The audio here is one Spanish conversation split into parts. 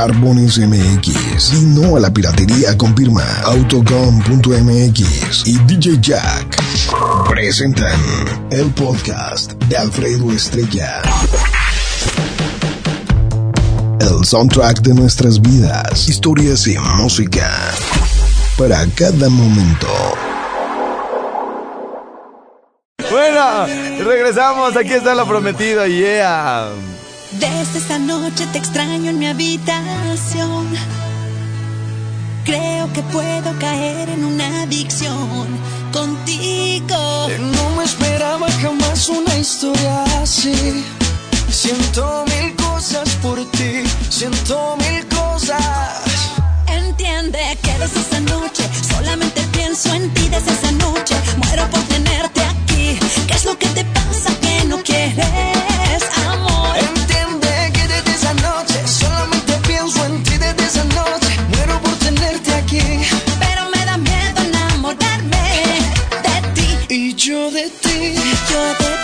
Barbones MX. Y no a la piratería con firma autocom.mx y DJ Jack. Presentan el podcast de Alfredo Estrella. El soundtrack de nuestras vidas, historias y música. Para cada momento. Bueno, regresamos. Aquí está la prometida. Yeah. Desde esa noche te extraño en mi habitación. Creo que puedo caer en una adicción contigo. No me esperaba jamás una historia así. Siento mil cosas por ti, siento mil cosas. Entiende que desde esa noche solamente pienso en ti desde esa noche. Muero por tenerte aquí. ¿Qué es lo que te pasa? mucho de ti, ya te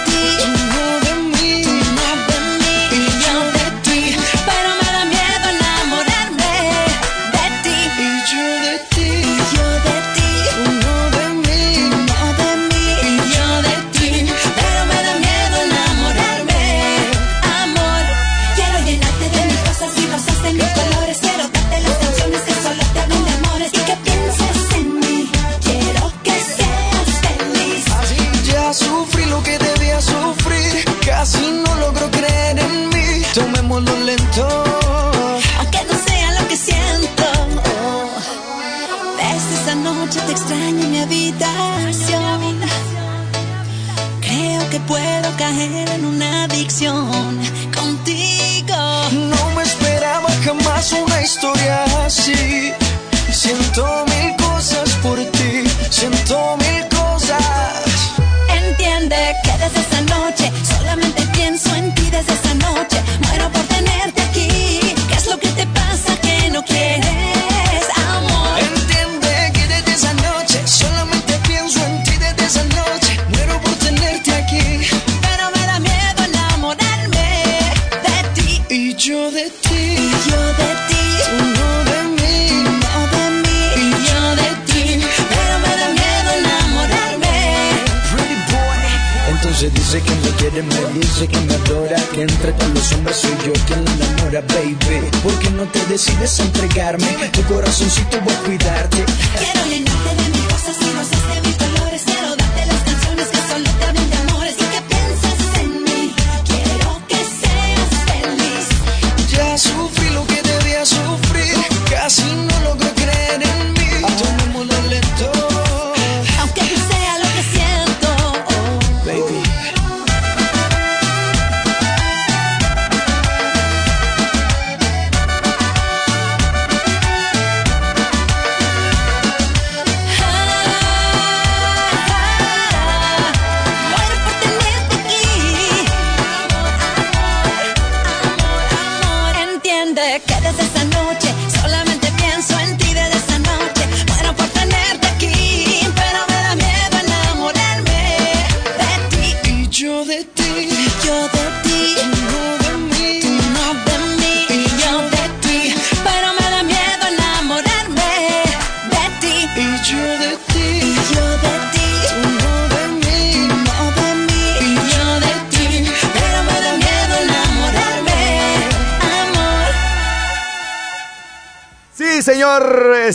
corazoncito va a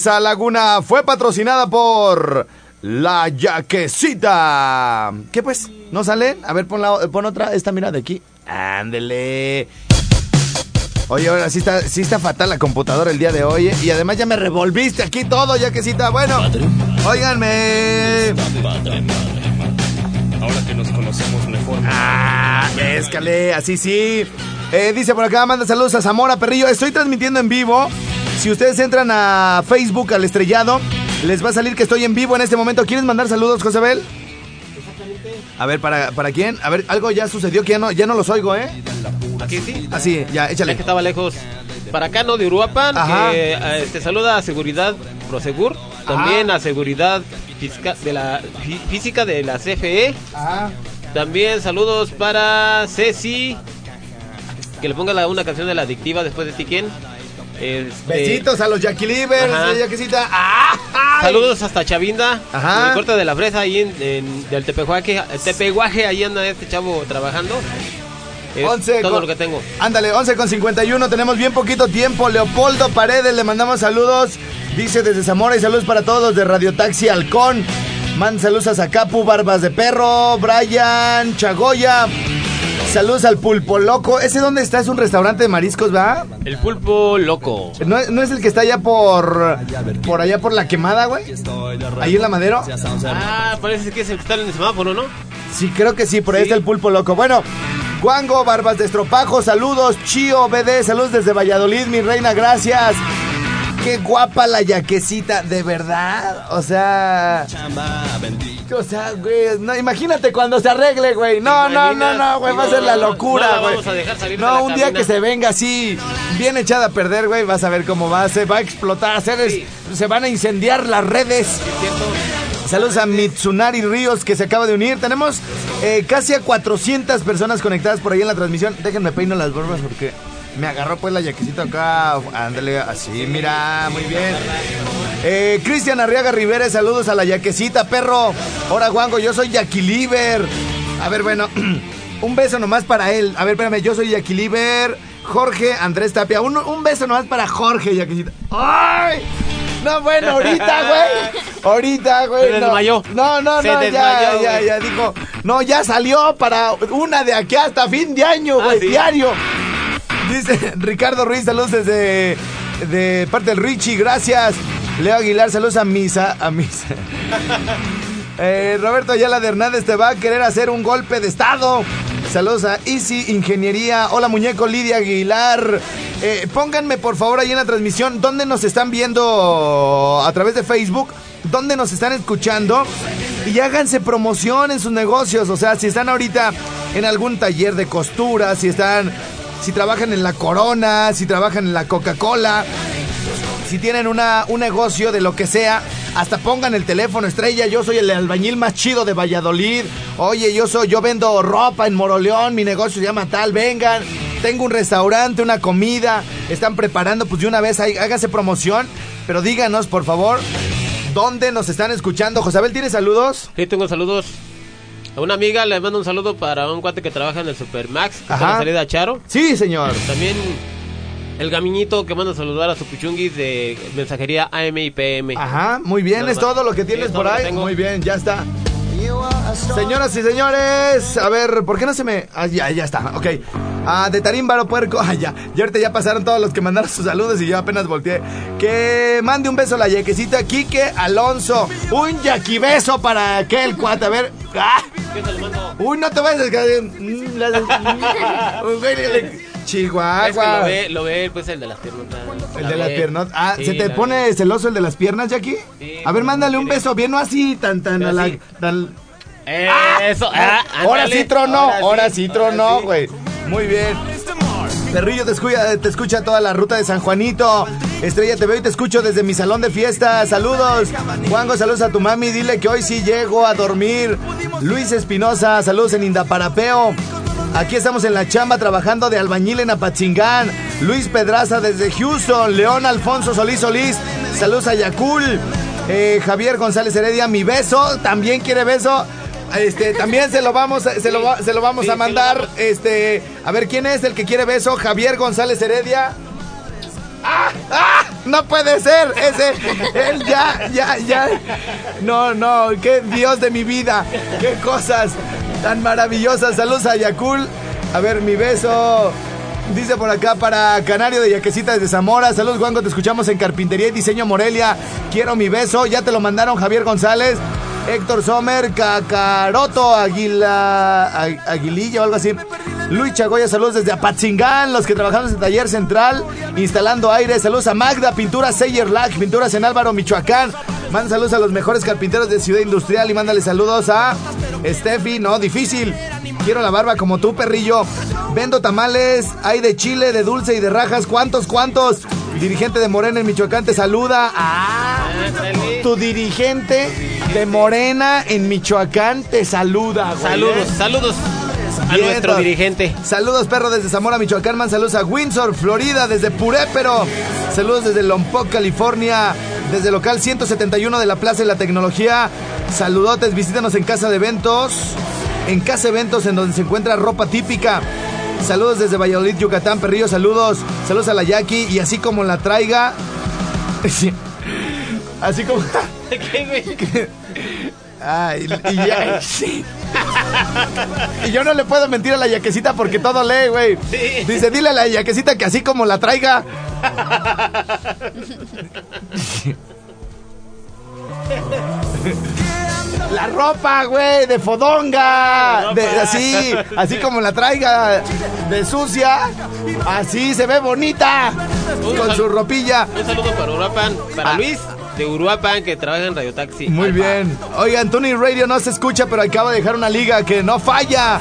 esa laguna fue patrocinada por La Yaquecita. ¿Qué pues? ¿No sale? A ver, pon, la, pon otra, esta mira de aquí. Ándele. Oye, ahora sí está, sí está fatal la computadora el día de hoy. ¿eh? Y además ya me revolviste aquí todo, ya bueno. Óiganme. Ahora que nos conocemos mejor. Ah, escale, así sí. Eh, dice por acá, manda saludos a Zamora Perrillo. Estoy transmitiendo en vivo si ustedes entran a Facebook al estrellado, les va a salir que estoy en vivo en este momento. ¿Quieres mandar saludos, Josabel? A ver, ¿para, ¿para quién? A ver, algo ya sucedió que ya no, ya no los oigo, ¿eh? Aquí sí. Así, ya, Ya échale. que estaba lejos. Para acá, ¿no? De Uruapan, Ajá. que eh, te saluda a Seguridad Prosegur, también a Seguridad Física de la, fí- física de la CFE, Ajá. también saludos para Ceci, que le ponga la- una canción de la adictiva después de ti, ¿quién? Este, Besitos a los Jackie Livers. Saludos hasta Chavinda, Ajá. en el corte de la fresa ahí en, en- del Tepehuaje, el Tepehuaje, ahí anda este chavo trabajando. Es 11 todo con- lo que tengo. Ándale, 11 con 51, tenemos bien poquito tiempo. Leopoldo Paredes, le mandamos saludos. Dice desde Zamora y saludos para todos de Radio Taxi Halcón. Manda saludos a Zacapu, Barbas de Perro, Brian, Chagoya. Saludos al Pulpo Loco. ¿Ese dónde está? Es un restaurante de mariscos, ¿va? El pulpo loco. ¿No, es- no es el que está allá por. por allá por la quemada, güey? Ahí en la madero. Ah, parece que es el que está en el semáforo, ¿no? Sí, creo que sí, por ahí está el pulpo loco. Bueno, Guango, Barbas de Estropajo, saludos. Chío, BD, saludos desde Valladolid, mi reina, gracias. Qué guapa la yaquecita, de verdad. O sea. O sea, güey, no, imagínate cuando se arregle, güey. No, ¿Te no, no, no, güey, va a ser la No, locura, no güey. vamos a dejar salir de No, la un día cabina. que se venga así, bien echada a perder, güey, vas a ver cómo va. Se va a explotar, es- Sí. se van a incendiar las redes. Saludos a Mitsunari Ríos que se acaba de unir. Tenemos eh, casi a 400 personas conectadas por ahí en la transmisión. Déjenme peino las barbas porque me agarró pues la yaquecita acá. Ándale, así, mira, muy bien. Eh, Cristian Arriaga Rivera, saludos a la yaquecita, perro. Hola, Juango, yo soy Yaquiliver. A ver, bueno, un beso nomás para él. A ver, espérame, yo soy Yaquiliver. Jorge Andrés Tapia. Un, un beso nomás para Jorge, yaquecita. ¡Ay! No, bueno, ahorita, güey. Ahorita, güey. Se no. desmayó. No, no, Se no, ya, desmayó, ya, ya, dijo. No, ya salió para una de aquí hasta fin de año, Ah, güey, ¿sí? diario. Dice Ricardo Ruiz, saludos desde de parte del Richie, gracias. Leo Aguilar, saludos a Misa, a Misa. Eh, Roberto Ayala de Hernández te va a querer hacer un golpe de estado. Saludos a Easy Ingeniería. Hola muñeco Lidia Aguilar. Eh, pónganme por favor ahí en la transmisión dónde nos están viendo a través de Facebook, dónde nos están escuchando y háganse promoción en sus negocios. O sea, si están ahorita en algún taller de costura, si están, si trabajan en la Corona, si trabajan en la Coca-Cola, si tienen una, un negocio de lo que sea, hasta pongan el teléfono estrella. Yo soy el albañil más chido de Valladolid. Oye, yo soy, yo vendo ropa en Moroleón, mi negocio se llama tal, vengan. Tengo un restaurante, una comida, están preparando, pues de una vez hágase promoción. Pero díganos, por favor, dónde nos están escuchando. Josabel, ¿tienes saludos? Sí, tengo saludos. A una amiga le mando un saludo para un cuate que trabaja en el Supermax, que está en la salida a Charo. Sí, señor. También el gamiñito que manda a saludar a su puchunguis de mensajería AM y PM. Ajá, muy bien, es todo lo que tienes por ahí. Muy bien, ya está. Señoras y señores, a ver, ¿por qué no se me...? Ah, ya, ya está, ok. Ah, de Tarímbaro Puerco, ah, ya. Y ahorita ya pasaron todos los que mandaron sus saludos y yo apenas volteé. Que mande un beso a la yaquecita Quique Alonso. Un yaquibeso para aquel cuate, a ver. Ah, ¿Qué le mando? uy, no te vayas güey, le- Es que Chihuahua. lo ve, lo ve pues el de las piernas. El de las piernas. Ah, Sí, ¿se te pone ve. celoso el de las piernas, Jackie? Sí, a ver, mándale un beso, bien no así, tan, tan, a la- tan- Eh, Eso, ah, ahora ándale. sí tronó, ahora sí ahora tronó, sí. güey. Muy bien. Perrillo te escucha, te escucha toda la ruta de San Juanito. Estrella te veo y te escucho desde mi salón de fiesta. Saludos. Juango, saludos a tu mami. Dile que hoy sí llego a dormir. Luis Espinosa, saludos en Indaparapeo. Aquí estamos en la chamba trabajando de albañil en Apatzingán. Luis Pedraza desde Houston. León Alfonso Solís Solís. Saludos a Yacul. Eh, Javier González Heredia, mi beso. También quiere beso. Este, también se lo vamos, a- se lo, va- se lo vamos Sí, a mandar. vamos. Este, a ver quién es el que quiere beso. Javier González Heredia. ¡Ah! ¡Ah! No puede ser, ese, él ya, ya, ya. No, no, qué Dios de mi vida, qué cosas tan maravillosas. Saludos a Yakul. A ver, mi beso. Dice por acá para Canario de Yaquecita desde Zamora. Saludos, Juanco. Te escuchamos en Carpintería y Diseño Morelia. Quiero mi beso. Ya te lo mandaron Javier González, Héctor Sommer, Cacaroto, Aguila, Ag- Aguililla o algo así. Luis Chagoya, saludos desde Apatzingán, los que trabajamos en taller central, instalando aire. Saludos a Magda, Pinturas Seyer Lac, Pinturas en Álvaro, Michoacán. Manda saludos a los mejores carpinteros de Ciudad Industrial y mándale saludos a Steffi. No, difícil. Quiero la barba como tú, perrillo. Vendo tamales, hay de chile, de dulce y de rajas. ¿Cuántos, cuántos? Dirigente de Morena en Michoacán te saluda. Ah, tu dirigente de Morena en Michoacán te saluda. güey, Saludos, ¿eh? saludos a nuestro dirigente. Saludos, perro, desde Zamora, Michoacán. Man, saludos a Windsor, Florida, desde Purépero. Saludos desde Lompoc, California. Desde el local 171 de la Plaza de la Tecnología. Saludotes, visítanos en Casa de Eventos. En Casa Eventos, en donde se encuentra ropa típica. Saludos desde Valladolid, Yucatán, perrillo. Saludos. Saludos a la Jackie. Y así como la traiga. Sí. Así como. ¿Qué, güey? Ay, y ya. sí. Y yo no le puedo mentir a la yaquecita porque todo lee, güey. Sí. Dice, dile a la yaquecita que así como la traiga. La ropa, güey, de fodonga. De, así, así como la traiga de sucia. Así se ve bonita. Con su ropilla. Un saludo para Uruapan, para Ah. Luis de Uruapan que trabaja en Radio Taxi. Muy Alfa. bien. Oigan, Tony Radio no se escucha, pero acaba de dejar una liga que no falla.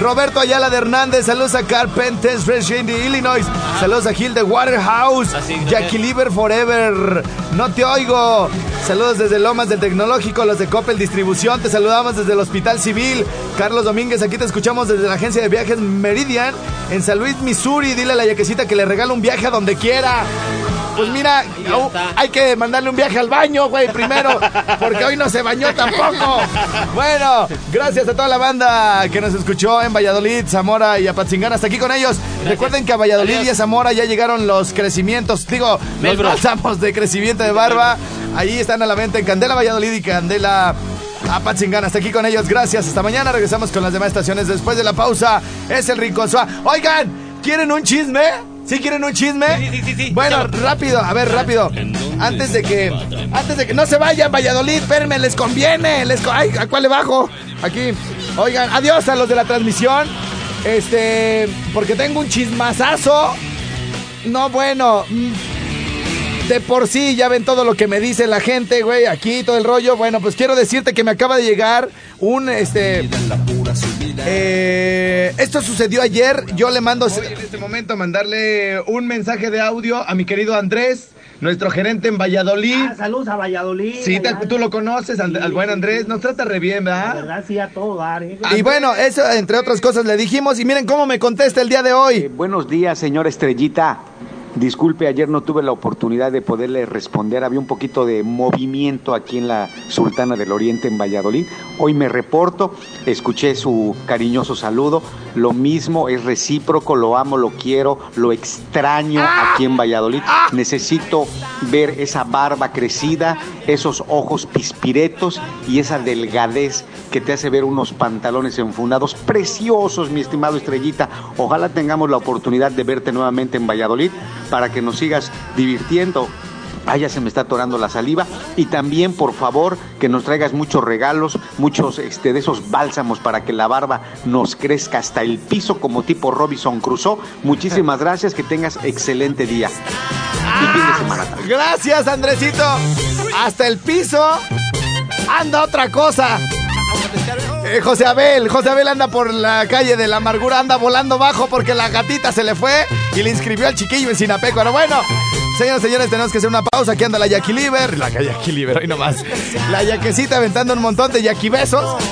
Roberto Ayala de Hernández, saludos a Carpenters Fresh de Illinois. Saludos a Gil de Waterhouse. Así, gracias. Jackie Liver Forever. No te oigo. Saludos desde Lomas del Tecnológico, los de Coppel Distribución. Te saludamos desde el Hospital Civil. Carlos Domínguez, aquí te escuchamos desde la agencia de viajes Meridian en San Luis, Missouri. Dile a la yaquecita que le regala un viaje a donde quiera. Pues mira, au- está. hay que mandarle un viaje al baño, güey, primero, porque hoy no se bañó tampoco. Bueno, gracias a toda la banda que nos escuchó en Valladolid, Zamora y Apatzingán. Hasta aquí con ellos. Recuerden que a Valladolid Adiós. y a Zamora ya llegaron los crecimientos, digo, los bálsamos de crecimiento de barba. Ahí están a la venta en Candela Valladolid y Candela Apatzingán. Hasta aquí con ellos. Gracias. Hasta mañana. Regresamos con las demás estaciones después de la pausa. Es el Rincón. Oigan, ¿quieren un chisme? ¿Sí quieren un chisme? Sí, sí, sí, sí. Bueno, rápido, a ver, rápido. Antes de que. Antes de que. No se vayan, Valladolid, espérenme, les conviene. Les co- Ay, ¿a cuál le bajo? Aquí. Oigan, adiós a los de la transmisión. Este. Porque tengo un chismazazo. No, bueno. mm, De por sí, ya ven todo lo que me dice la gente, güey. Aquí todo el rollo. Bueno, pues quiero decirte que me acaba de llegar un este. Eh, esto sucedió ayer. Yo le mando en este momento mandarle un mensaje de audio a mi querido Andrés, nuestro gerente en Valladolid. Ah, saludos a Valladolid. Sí, te- allá. tú lo conoces, al, al buen Andrés. Nos trata re bien, La ¿verdad? verdad, sí, a todo dar. ¿eh? Y bueno, eso entre otras cosas le dijimos. Y miren cómo me contesta el día de Eh, hoy. buenos días, señor Estrellita. Disculpe, ayer no tuve la oportunidad de poderle responder. Había un poquito de movimiento aquí en la Sultana del Oriente, en Valladolid. Hoy me reporto, escuché su cariñoso saludo. Lo mismo, es recíproco, lo amo, lo quiero, lo extraño aquí en Valladolid. Necesito ver esa barba crecida, esos ojos pispiretos y esa delgadez que te hace ver unos pantalones enfundados preciosos, mi estimado Estrellita. Ojalá tengamos la oportunidad de verte nuevamente en Valladolid para que nos sigas divirtiendo. Ah, ya se me está atorando la saliva. Y también, por favor, que nos traigas muchos regalos, muchos este, de esos bálsamos para que la barba nos crezca hasta el piso como tipo Robinson Crusoe. Muchísimas gracias, que tengas excelente día. Y fin de semana. también. Gracias, Andresito. Hasta el piso. Anda otra cosa. Eh, José Abel, José Abel anda por la calle de la amargura, anda volando bajo porque la gatita se le fue y le inscribió al chiquillo en Sinapecuaro. Bueno, señoras y señores, tenemos que hacer una pausa. Aquí anda la Jackie Liver, la Jackie Liver, hoy nomás. La Yaquecita aventando un montón de Jackie besos.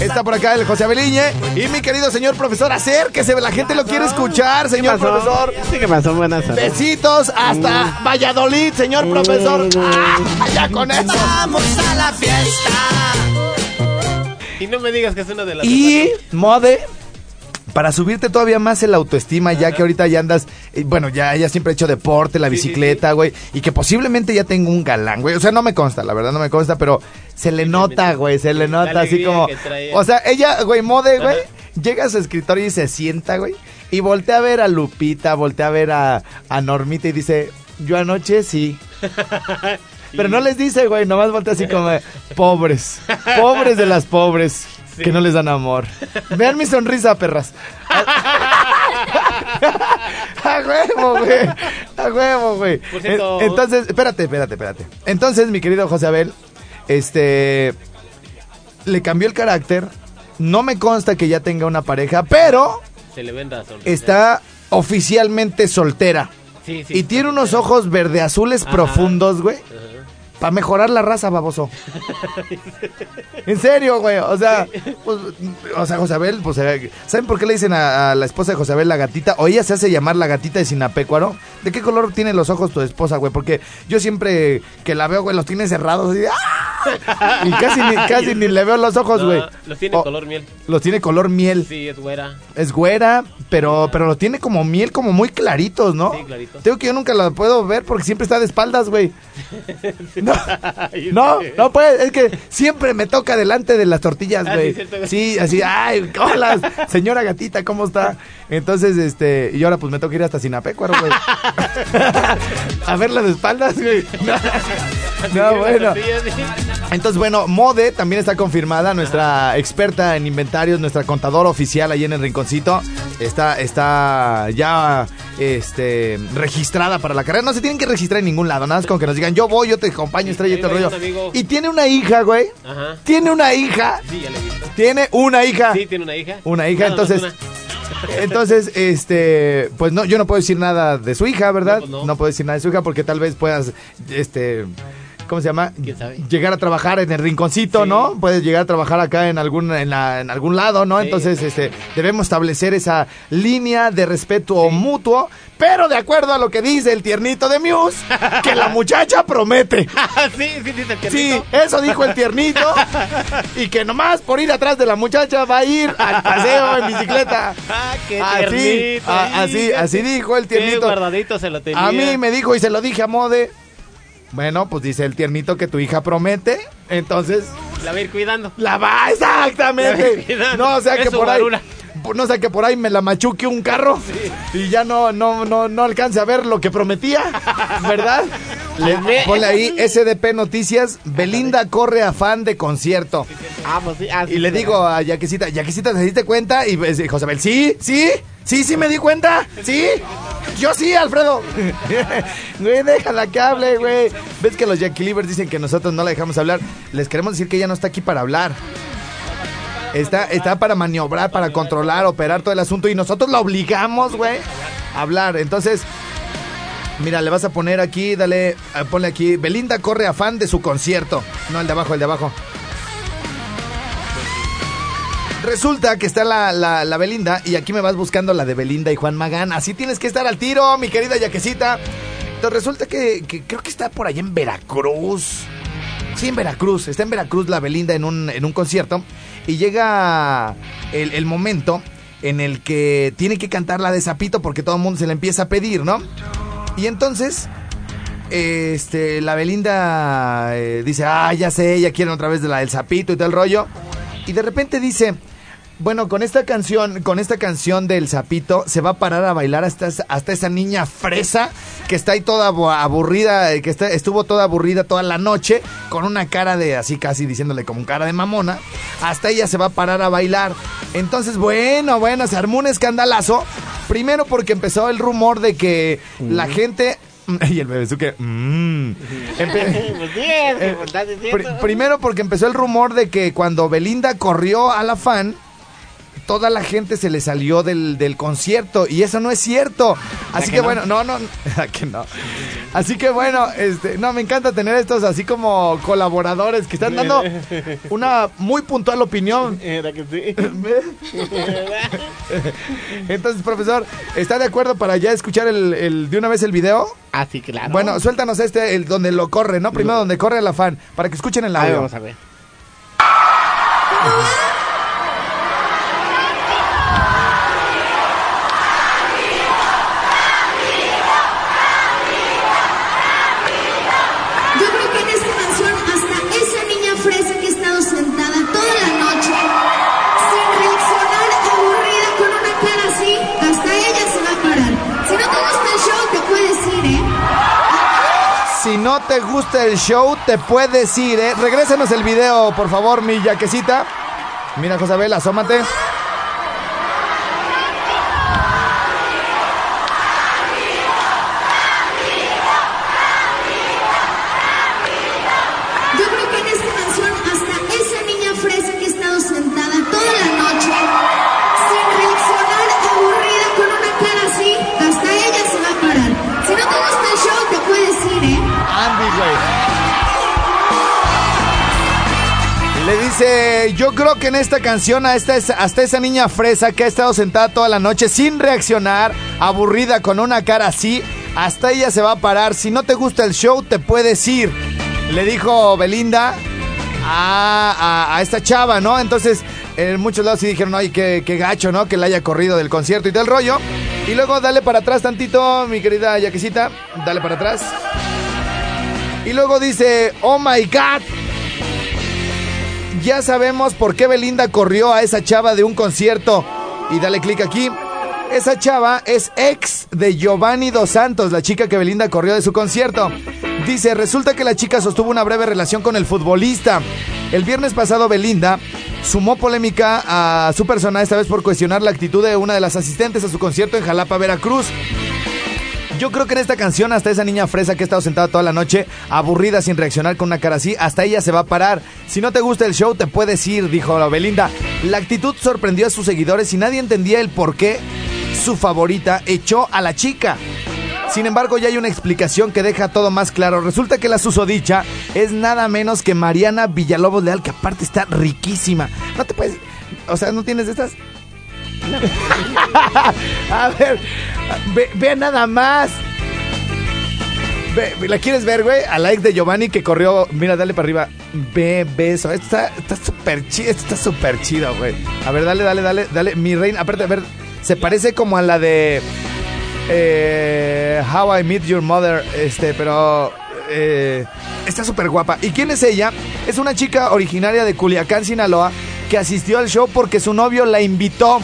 Está por acá el José Abeliñe y mi querido señor profesor, acérquese, la gente lo quiere escuchar, señor profesor. Sí, ¿qué pasó? Buenas tardes. Besitos hasta Valladolid, señor profesor. Ah, ya con eso. Y no me digas que es una de las. Y mode para subirte todavía más el autoestima, ya que ahorita ya andas, eh, bueno, ya, ya siempre he hecho deporte, la Sí, bicicleta, güey, y que posiblemente ya tengo un galán, güey. O sea, no me consta, la verdad no me consta, pero se le nota, güey, se le nota así como. O sea, ella, güey, mode, güey. llega a su escritorio y se sienta, güey. Y voltea a ver a Lupita, voltea a ver a, a Normita y dice, yo anoche sí. Pero no les dice, güey, nomás voltea así como, pobres, pobres de las pobres, que no les dan amor. Vean mi sonrisa, perras. A huevo, güey. A huevo, güey. Por cierto- En- Entonces, espérate, espérate, espérate. Entonces, mi querido José Abel, este. Le cambió el carácter. No me consta que ya tenga una pareja, pero Se le venda está oficialmente soltera. Sí, sí. Y tiene unos ojos verde azules Ajá. profundos, güey. Para mejorar la raza, baboso. en serio, güey. O sea, pues, o sea, Josabel, pues, eh, ¿saben por qué le dicen a, a la esposa de Josabel la gatita? O ella se hace llamar la gatita de Sinapecuaro. ¿De qué color tiene los ojos tu esposa, güey? Porque yo siempre que la veo, güey, los tiene cerrados. así ¡ah! Y casi, ni, casi ni le veo los ojos, No, güey. Los tiene O- color miel. Los tiene color miel. Sí, es güera. Es güera, pero, pero lo tiene como miel, como muy claritos, ¿no? Sí, clarito. Tengo que yo nunca la puedo ver porque siempre está de espaldas, güey. No, no, no puede, es que siempre me toca delante de las tortillas, Ah, güey. sí, así, ay, hola, señora gatita, ¿cómo está? Entonces, este, y ahora pues me toca ir hasta Sinapecuaro, güey. A verla de espaldas, güey. No, bueno. Entonces, bueno, Mode también está confirmada, nuestra experta en inventarios, nuestra contadora oficial ahí en el rinconcito. Está, está ya este, registrada para la carrera. No se tienen que registrar en ningún lado, nada más con que nos digan, yo voy, yo te acompaño, estrella va rollo. Y tiene una hija, güey. Ajá. Tiene una hija. Sí, ya le he visto. Tiene una hija. Sí, tiene una hija. Una hija, entonces. Entonces, este, pues no, yo no puedo decir nada de su hija, ¿verdad? No, pues no. puedo decir nada de su hija porque tal vez puedas, este, ¿cómo se llama? Llegar a trabajar en el rinconcito, Sí. ¿no? Puedes llegar a trabajar acá en algún, en, la- en algún lado, ¿no? Sí. Entonces, este, debemos establecer esa línea de respeto mutuo, pero de acuerdo a lo que dice el tiernito de Muse, que la muchacha promete. Ah, sí, sí, dice el Sí, eso dijo el tiernito. y que nomás por ir atrás de la muchacha va a ir al paseo en bicicleta. Ah, qué Así, tiernito. a- así, así dijo el Qué tiernito. guardadito se lo tenía. A mí me dijo y se lo dije a Mode. Bueno, pues dice el tiernito que tu hija promete. Entonces, La va a ir cuidando. la va exactamente. Cuidado. No, o sea Es que por ahí. No sé que por ahí me la machuque un carro y ya no, no, no, no alcance a ver lo que prometía, ¿verdad? Le, ponle ahí SDP Noticias, Belinda corre afán de concierto. Ah, pues sí. ah, sí, Y le sí, digo a Yaquisita, Yaquisita, ¿te diste cuenta? Y pues, Josabel, sí, sí, sí, sí me di cuenta, sí. Yo sí, Alfredo. Güey, déjala que hable, güey. ¿Ves que los Yaquilivers dicen que nosotros no la dejamos hablar? Les queremos decir que ella no está aquí para hablar. Está, está para maniobrar, para controlar, operar todo el asunto y nosotros la obligamos, güey, a hablar. Entonces, mira, le vas a poner aquí, dale, eh, ponle aquí, Belinda corre afán de su concierto. No, el de abajo, el de abajo. Resulta que está la, la, la Belinda y aquí me vas buscando la de Belinda y Juan Magán. Así tienes que estar al tiro, mi querida Yaquecita. Entonces resulta que, creo que está por allá en Veracruz. Sí, en Veracruz. Está en Veracruz la Belinda en un, en un concierto. Y llega el, el momento en el que tiene que cantar la de Zapito porque todo el mundo se le empieza a pedir, ¿no? Y entonces, este, la Belinda eh, dice, ah, ya sé, ya quieren otra vez de la del Zapito y todo el rollo. Y de repente dice, bueno, con esta canción, con esta canción del Zapito, se va a parar a bailar hasta, esa- hasta esa niña fresa que está ahí toda abu- aburrida, eh, que está- estuvo toda aburrida toda la noche, con una cara de así casi diciéndole como cara de mamona. Hasta ella se va a parar a bailar. Entonces, bueno, bueno, se armó un escandalazo. Primero porque empezó el rumor de que la gente. Y el bebezuque. mm. Empe- Pues sí, es que eh, primero porque empezó el rumor de que cuando Belinda corrió a la fan, toda la gente se le salió del, del concierto y eso no es cierto. Así que, que no? bueno, no, no, ¿a que no. Así que bueno, este, no, me encanta tener estos así como colaboradores que están dando una muy puntual opinión. Era que sí. Entonces, profesor, ¿está de acuerdo para ya escuchar el, el- de una vez el video? Ah, sí, claro. Bueno, suéltanos este, el donde lo corre, ¿no? Primero donde corre la fan, para que escuchen el a ver, audio. vamos a ver. No te gusta el show, te puedes ir, ¿eh? El video, por favor, mi yaquecita. Mira, Josabel, asómate. Dice, yo creo que en esta canción a esta, hasta esa niña fresa que ha estado sentada toda la noche sin reaccionar, aburrida con una cara así, hasta ella se va a parar. Si no te gusta el show, te puedes ir. Le dijo Belinda a, a- a esta chava, ¿no? Entonces, en muchos lados sí dijeron, ay, qué, qué gacho, ¿no? Que la haya corrido del concierto y del rollo. Y luego dale para atrás tantito, mi querida Yaquisita. Dale para atrás. Y luego dice, oh my god. Ya sabemos por qué Belinda corrió a esa chava de un concierto. Y dale clic aquí. Esa chava es ex de Giovanni Dos Santos, la chica que Belinda corrió de su concierto. Dice, resulta que la chica sostuvo una breve relación con el futbolista. El viernes pasado Belinda sumó polémica a su persona, esta vez por cuestionar la actitud de una de las asistentes a su concierto en Jalapa, Veracruz. Yo creo que en esta canción hasta esa niña fresa que ha estado sentada toda la noche, aburrida sin reaccionar con una cara así, hasta ella se va a parar. Si no te gusta el show, te puedes ir, dijo la Belinda. La actitud sorprendió a sus seguidores y nadie entendía el por qué su favorita echó a la chica. Sin embargo, ya hay una explicación que deja todo más claro. Resulta que la susodicha es nada menos que Mariana Villalobos Leal, que aparte está riquísima. No te puedes... O sea, ¿no tienes de estas? a ver, ve, ve nada más. Ve, ¿La quieres ver, güey? A like de Giovanni que corrió. Mira, dale para arriba. Ve, beso. Esto está súper chido. Esto está súper chido, güey. A ver, dale, dale, dale, dale. Mi reina, aparte, a ver, se parece como a la de eh, How I Meet Your Mother. Este, pero eh, está súper guapa. ¿Y quién es ella? Es una chica originaria de Culiacán, Sinaloa, que asistió al show porque su novio la invitó.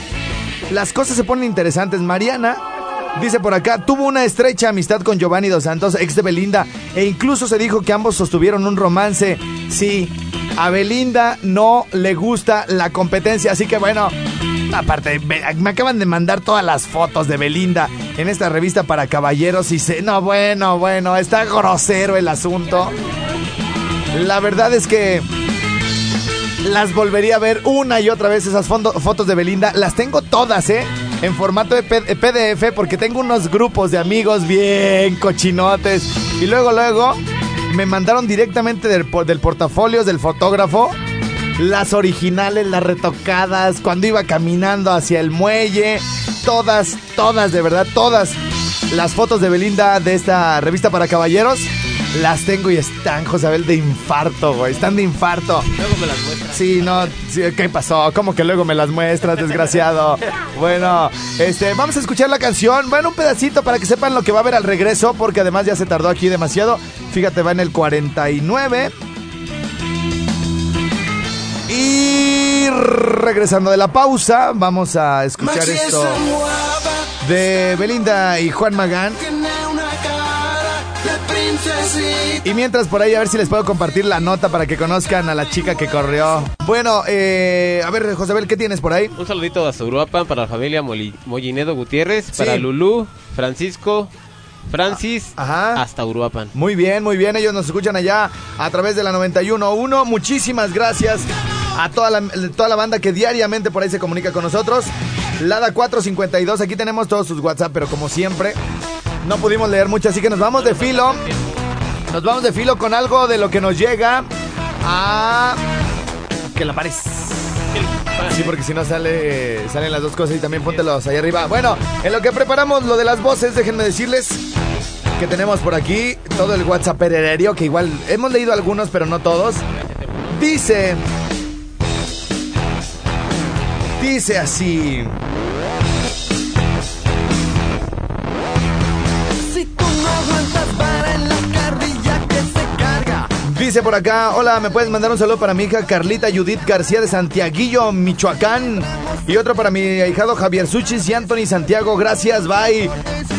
Las cosas se ponen interesantes. Mariana Dice por acá, tuvo una estrecha amistad con Giovanni Dos Santos, ex de Belinda, e incluso se dijo que ambos sostuvieron un romance. Sí, a Belinda no le gusta la competencia, así que bueno, aparte, me acaban de mandar todas las fotos de Belinda en esta revista para caballeros y se... No, bueno, bueno, está grosero el asunto. La verdad es que las volvería a ver una y otra vez esas fotos de Belinda. Las tengo todas, ¿eh? En formato de PDF porque tengo unos grupos de amigos bien cochinotes. Y luego, luego, me mandaron directamente del, del portafolio del fotógrafo las originales, las retocadas, cuando iba caminando hacia el muelle. Todas, todas, de verdad, todas las fotos de Belinda de esta revista para caballeros. Las tengo y están, Josabel, de infarto, güey. Están de infarto. Luego me las muestras. Sí, no, sí, ¿qué pasó? ¿Cómo que luego me las muestras, desgraciado? Bueno, este, vamos a escuchar la canción. Bueno, un pedacito para que sepan lo que va a haber al regreso, porque además ya se tardó aquí demasiado. Fíjate, va en el 49. Y regresando de la pausa, vamos a escuchar esto de Belinda y Juan Magán. Y mientras por ahí a ver si les puedo compartir la nota para que conozcan a la chica que corrió. Bueno, eh, a ver, Josabel, ¿qué tienes por ahí? Un saludito a Uruapan para la familia Moli- Mollinedo Gutiérrez, para Sí. Lulú, Francisco, Francis, Ajá. hasta Uruapan. Muy bien, muy bien. Ellos nos escuchan allá a través de la 91.1. Muchísimas gracias a toda la, toda la banda que diariamente por ahí se comunica con nosotros. Lada 452, aquí tenemos todos sus WhatsApp, pero como siempre, no pudimos leer mucho, así que nos vamos de filo. Nos vamos de filo con algo de lo que nos llega a... Que la pares. Sí, porque si no sale, salen las dos cosas y también póntelos ahí arriba. Bueno, en lo que preparamos lo de las voces, déjenme decirles que tenemos por aquí todo el WhatsApp perererio, que igual hemos leído algunos, pero no todos. Dice. Dice así. Dice por acá, hola, ¿me puedes mandar un saludo para mi hija Carlita Judith García de Santiaguillo, Michoacán? Y otro para mi ahijado Javier Suchis y Anthony Santiago, gracias, bye.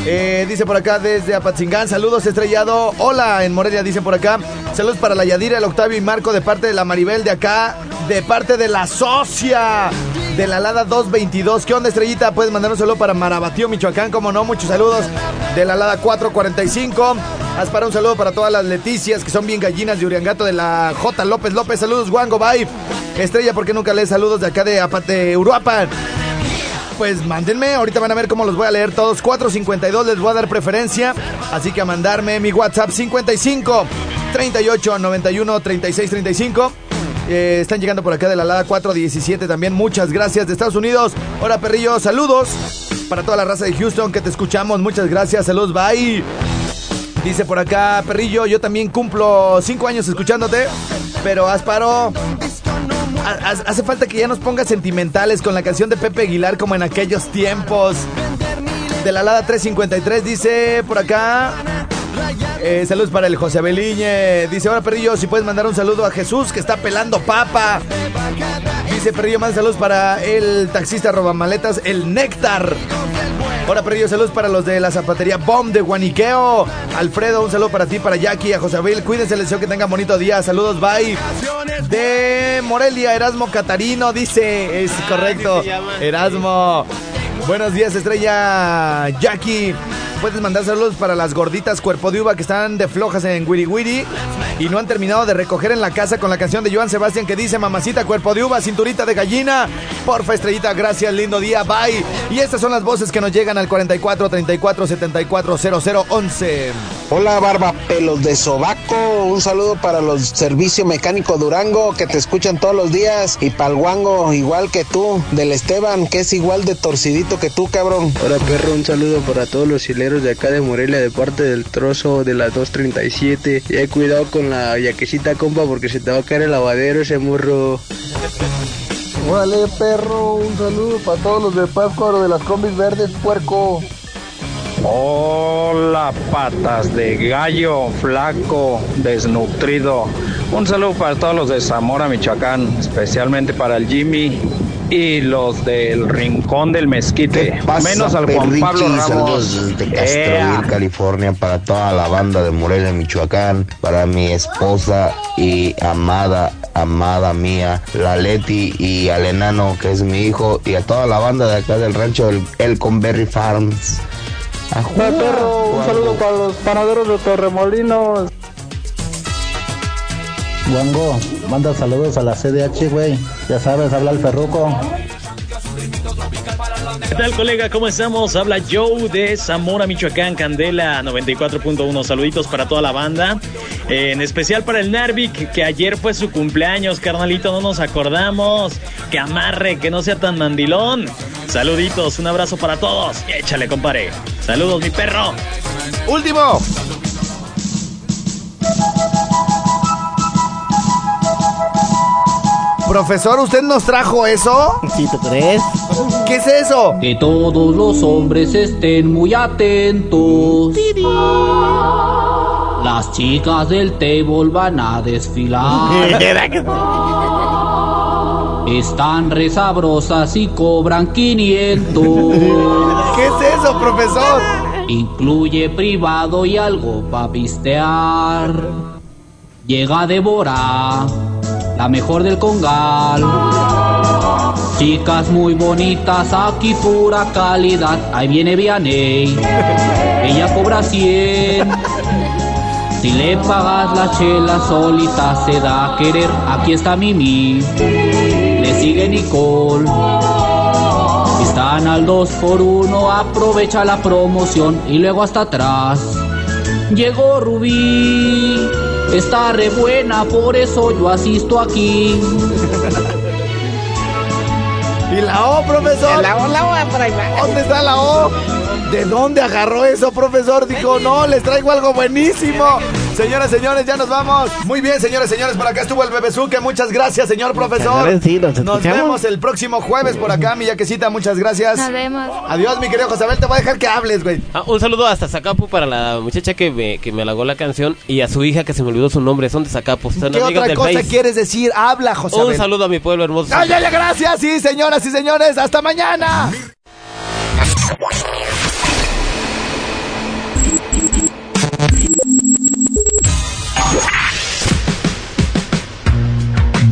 Eh, dice por acá desde Apatzingán, saludos estrellado. Hola, en Morelia dice por acá, saludos para la Yadira, el Octavio y Marco de parte de la Maribel de acá, de parte de la socia de la Lada 222. ¿Qué onda, estrellita? Puedes mandar un saludo para Marabatío, Michoacán, como no, muchos saludos de la Lada 445. Haz para un saludo para todas las Leticias que son bien gallinas de Uriangato de la J. López López. Saludos, Wango, bye. Estrella, ¿por qué nunca lees saludos de acá de, de Uruapan? Pues mándenme, ahorita van a ver cómo los voy a leer todos. 452 les voy a dar preferencia. Así que a mandarme mi WhatsApp 55 38 91 36 35. Eh, están llegando por acá de la Lada 417 también. Muchas gracias de Estados Unidos. Hola, perrillo, saludos para toda la raza de Houston que te escuchamos. Muchas gracias, saludos, bye. Dice por acá, perrillo, yo también cumplo cinco años escuchándote, pero Asparo, ha- ha- hace falta que ya nos pongas sentimentales con la canción de Pepe Aguilar como en aquellos tiempos. De la Lada 353 dice por acá, eh, saludos para el José Beliñe. Dice, ahora Perrillo, si puedes mandar un saludo a Jesús que está pelando papa. Dice Perrillo, más saludos para el taxista robamaletas, el Néctar. Ahora Perrillo, saludos para los de la zapatería Bomb de Guaniqueo. Alfredo, un saludo para ti, para Jackie, a José Abel. Cuídense, les deseo que tengan bonito día. Saludos, bye. De Morelia, Erasmo Catarino, dice, es correcto. Erasmo. Buenos días, estrella Jackie. Puedes mandar saludos para las gorditas cuerpo de uva que están de flojas en Wiri Wiri y no han terminado de recoger en la casa con la canción de Joan Sebastián que dice Mamacita cuerpo de uva, cinturita de gallina. Porfa, estrellita, gracias, lindo día, bye. Y estas son las voces que nos llegan al 44 34 74 00 11. Hola Barba Pelos de Sobaco, un saludo para los Servicio Mecánico Durango que te escuchan todos los días y para el Guango igual que tú, del Esteban que es igual de torcidito que tú cabrón. Hola perro, un saludo para todos los hileros de acá de Morelia de parte del trozo de la 237. Y hay cuidado con la yaquecita compa porque se te va a caer el lavadero ese morro. Órale, perro, un saludo para todos los de Pátzcuaro de las combis verdes, puerco. Hola, patas de gallo, flaco, desnutrido. Un saludo para todos los de Zamora, Michoacán, especialmente para el Jimmy y los del Rincón del Mezquite. Menos al Juan Pablo Ramos. Saludos desde Castroville, California, para toda la banda de Morelia, Michoacán, para mi esposa y amada, amada mía, la Leti y al enano, que es mi hijo, y a toda la banda de acá del rancho El, El Conberry Hola, perro, un saludo para los panaderos de Torremolinos. Wango, manda saludos a la CDH, güey. Ya sabes, habla el ferruco. ¿Qué tal, colega? ¿Cómo estamos? Habla Joe de Zamora, Michoacán, Candela 94.1. Saluditos para toda la banda. Eh, en especial para el Narvik, que ayer fue su cumpleaños, carnalito. No nos acordamos. Que amarre, que no sea tan mandilón. Saluditos, un abrazo para todos. Échale, compadre. Saludos, mi perro. Último. Profesor, ¿usted nos trajo eso? ¿Sí, tú crees? ¿Qué es eso? Que todos los hombres estén muy atentos. Las chicas del table van a desfilar. Están resabrosas y cobran 500. ¿Qué es eso, profesor? Incluye privado y algo para pistear. Llega Débora, la mejor del congal. Chicas muy bonitas, aquí pura calidad. Ahí viene Vianey, ella cobra 100. Si le pagas la chela solita se da a querer. Aquí está Mimi, le sigue Nicole. Están al 2 por 1 aprovecha la promoción y luego hasta atrás. Llegó Rubí, está re buena, por eso yo asisto aquí. ¿Y la O, profesor? La O, la O, por ahí va. ¿Dónde está la O? ¿De dónde agarró eso, profesor? Dijo, no, les traigo algo buenísimo. Señoras, señores, ya nos vamos. Muy bien, señores, señores, por acá estuvo el Bebezuque. Muchas gracias, señor profesor. gracias, sí, nos Nos vemos el próximo jueves por acá, mi yaquecita. Muchas gracias. Nos vemos. Adiós, mi querido Josabel. Te voy a dejar que hables, güey. Ah, un saludo hasta Zacapu para la muchacha que me, que me halagó la canción y a su hija que se me olvidó su nombre. Son de Zacapu. Son ¿Qué otra del cosa quieres decir? Habla, Josabel. Un saludo a mi pueblo hermoso. ¡Ay, ay, ay, gracias! Sí, señoras y señores, hasta mañana.